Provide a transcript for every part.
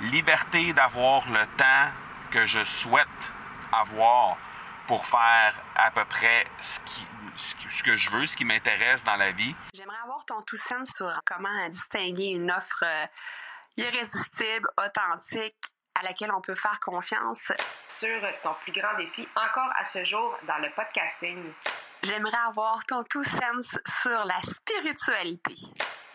liberté d'avoir le temps que je souhaite avoir pour faire à peu près ce, qui, ce que je veux, ce qui m'intéresse dans la vie. J'aimerais avoir ton tout sens sur comment distinguer une offre euh, irrésistible, authentique, à laquelle on peut faire confiance. Sur ton plus grand défi encore à ce jour dans le podcasting. J'aimerais avoir ton tout sens sur la spiritualité.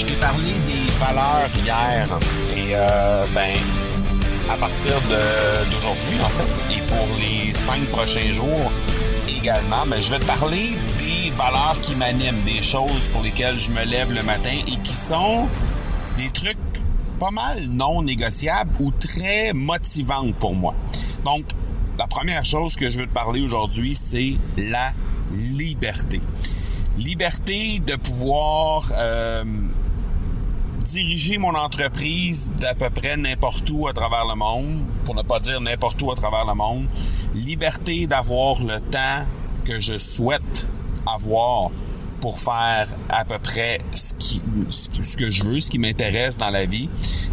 Je t'ai parlé des valeurs hier et euh, ben à partir d'aujourd'hui en fait et pour les cinq prochains jours également, ben, je vais te parler des valeurs qui m'animent, des choses pour lesquelles je me lève le matin et qui sont des trucs pas mal non négociables ou très motivantes pour moi. Donc, la première chose que je veux te parler aujourd'hui, c'est la liberté. Liberté de pouvoir euh, diriger mon entreprise d'à peu près n'importe où à travers le monde, pour ne pas dire n'importe où à travers le monde. Liberté d'avoir le temps que je souhaite avoir pour faire à peu près ce, qui, ce que je veux, ce qui m'intéresse dans la vie.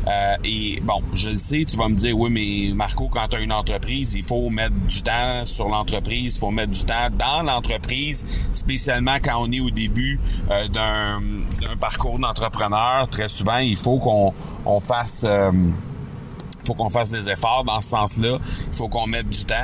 Euh, et bon, je le sais, tu vas me dire, oui, mais Marco, quand tu as une entreprise, il faut mettre du temps sur l'entreprise, il faut mettre du temps dans l'entreprise, spécialement quand on est au début euh, d'un parcours d'entrepreneur. Très souvent, il faut qu'on on fasse... Euh, faut qu'on fasse des efforts dans ce sens-là. Il faut qu'on mette du temps.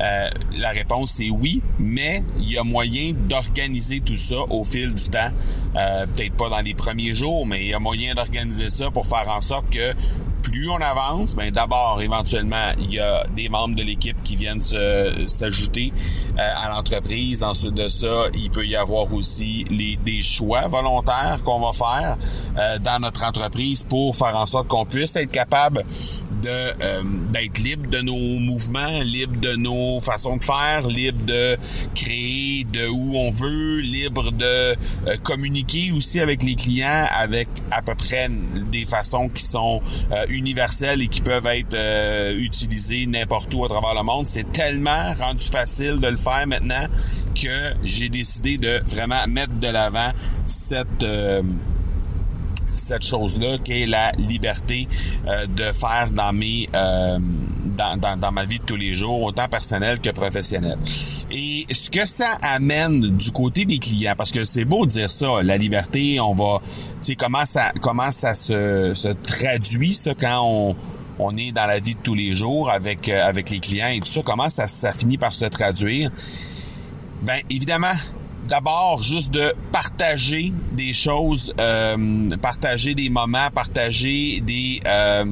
Euh, la réponse c'est oui, mais il y a moyen d'organiser tout ça au fil du temps. Euh, peut-être pas dans les premiers jours, mais il y a moyen d'organiser ça pour faire en sorte que plus on avance, ben d'abord, éventuellement, il y a des membres de l'équipe qui viennent s'ajouter euh, à l'entreprise. Ensuite de ça, il peut y avoir aussi les, des choix volontaires qu'on va faire euh, dans notre entreprise pour faire en sorte qu'on puisse être capable de euh, d'être libre de nos mouvements, libre de nos façons de faire, libre de créer de où on veut, libre de communiquer aussi avec les clients avec à peu près des façons qui sont universelles et qui peuvent être euh, utilisées n'importe où à travers le monde. C'est tellement rendu facile de le faire maintenant que j'ai décidé de vraiment mettre de l'avant cette euh, cette chose-là qui est la liberté euh, de faire dans mes dans, dans, dans, ma vie de tous les jours, autant personnel que professionnel. Et ce que ça amène du côté des clients, parce que c'est beau de dire ça, la liberté, on va, tu sais, comment ça, comment ça se, se traduit ça quand on, on est dans la vie de tous les jours avec euh, avec les clients et tout ça, comment ça, ça finit par se traduire? Ben évidemment, d'abord juste de partager des choses, euh, partager des moments, partager des euh,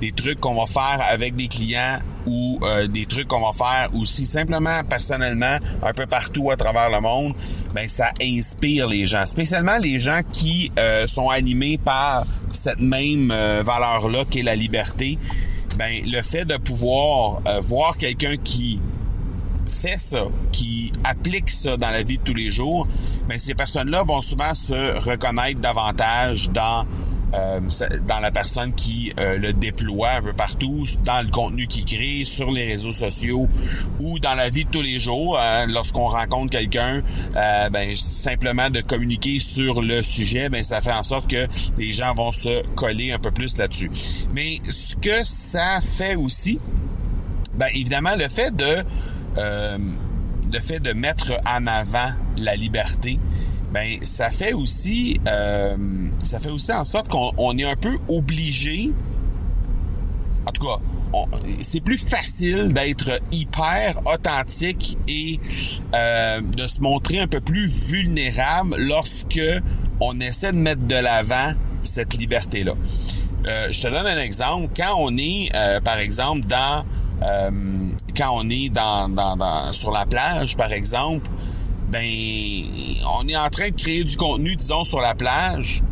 des trucs qu'on va faire avec des clients ou euh, des trucs qu'on va faire aussi simplement personnellement un peu partout à travers le monde, ben ça inspire les gens, spécialement les gens qui sont animés par cette même valeur là qui est la liberté. Ben le fait de pouvoir voir quelqu'un qui fait ça, qui applique ça dans la vie de tous les jours, ben ces personnes-là vont souvent se reconnaître davantage dans euh, dans la personne qui euh, le déploie un peu partout, dans le contenu qu'il crée, sur les réseaux sociaux ou dans la vie de tous les jours. Hein, lorsqu'on rencontre quelqu'un, euh, ben simplement de communiquer sur le sujet, ben ça fait en sorte que les gens vont se coller un peu plus là-dessus. Mais ce que ça fait aussi, ben évidemment le fait de le fait de mettre en avant la liberté, ben ça fait aussi euh, ça fait aussi en sorte qu'on est un peu obligé en tout cas c'est plus facile d'être hyper authentique et euh, de se montrer un peu plus vulnérable lorsque on essaie de mettre de l'avant cette liberté là euh, je te donne un exemple. Quand on est par exemple dans quand on est dans, sur la plage par exemple ben, on est en train de créer du contenu, disons, sur la plage.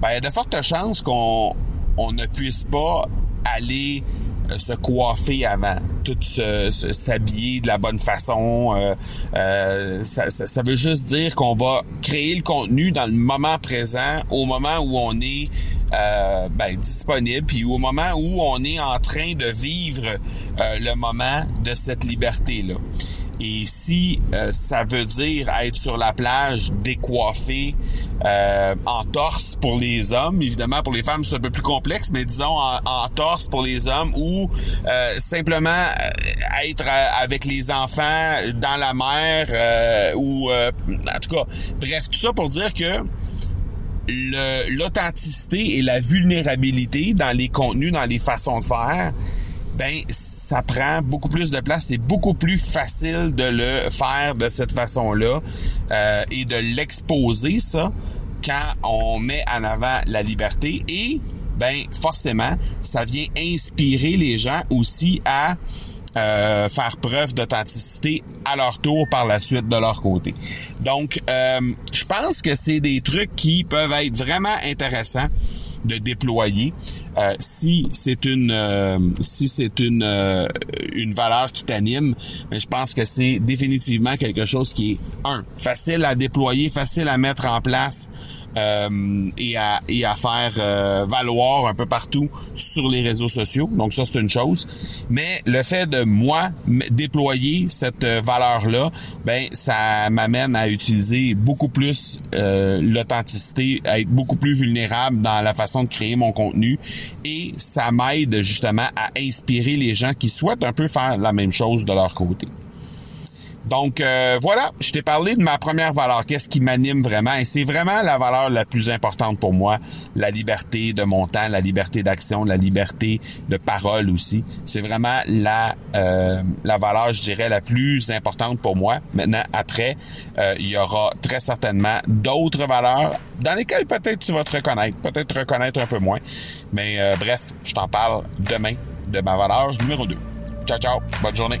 ben, il y a de fortes chances qu'on on ne puisse pas aller euh, se coiffer avant, tout s'habiller de la bonne façon. Euh, euh, ça, veut juste dire qu'on va créer le contenu dans le moment présent, au moment où on est ben, disponible, puis au moment où on est en train de vivre le moment de cette liberté-là. Et si euh, ça veut dire être sur la plage décoiffé euh, en torse pour les hommes, évidemment pour les femmes c'est un peu plus complexe, mais disons en, torse pour les hommes ou euh, simplement être avec les enfants dans la mer ou en tout cas, bref, tout ça pour dire que l'authenticité et la vulnérabilité dans les contenus, dans les façons de faire, ben ça prend beaucoup plus de place. C'est beaucoup plus facile de le faire de cette façon-là euh, et de l'exposer ça quand on met en avant la liberté et ben forcément ça vient inspirer les gens aussi à euh, faire preuve d'authenticité à leur tour par la suite de leur côté. Donc, euh, je pense que c'est des trucs qui peuvent être vraiment intéressants de déployer. Euh, si c'est une euh, si c'est une euh, une valeur qui t'anime, mais je pense que c'est définitivement quelque chose qui est un facile à déployer, facile à mettre en place euh, et, à, et à faire euh, valoir un peu partout sur les réseaux sociaux. Donc ça, c'est une chose. Mais le fait de moi déployer cette euh, valeur-là, ben ça m'amène à utiliser beaucoup plus l'authenticité, à être beaucoup plus vulnérable dans la façon de créer mon contenu et ça m'aide justement à inspirer les gens qui souhaitent un peu faire la même chose de leur côté. Donc euh, voilà, je t'ai parlé de ma première valeur, qu'est-ce qui m'anime vraiment, et c'est vraiment la valeur la plus importante pour moi, la liberté de mon temps, la liberté d'action, la liberté de parole aussi. C'est vraiment la euh, la valeur, je dirais, la plus importante pour moi. Maintenant, après, euh, il y aura très certainement d'autres valeurs dans lesquelles peut-être tu vas te reconnaître, peut-être te reconnaître un peu moins. Mais bref, je t'en parle demain de ma valeur numéro 2. Ciao, ciao, bonne journée.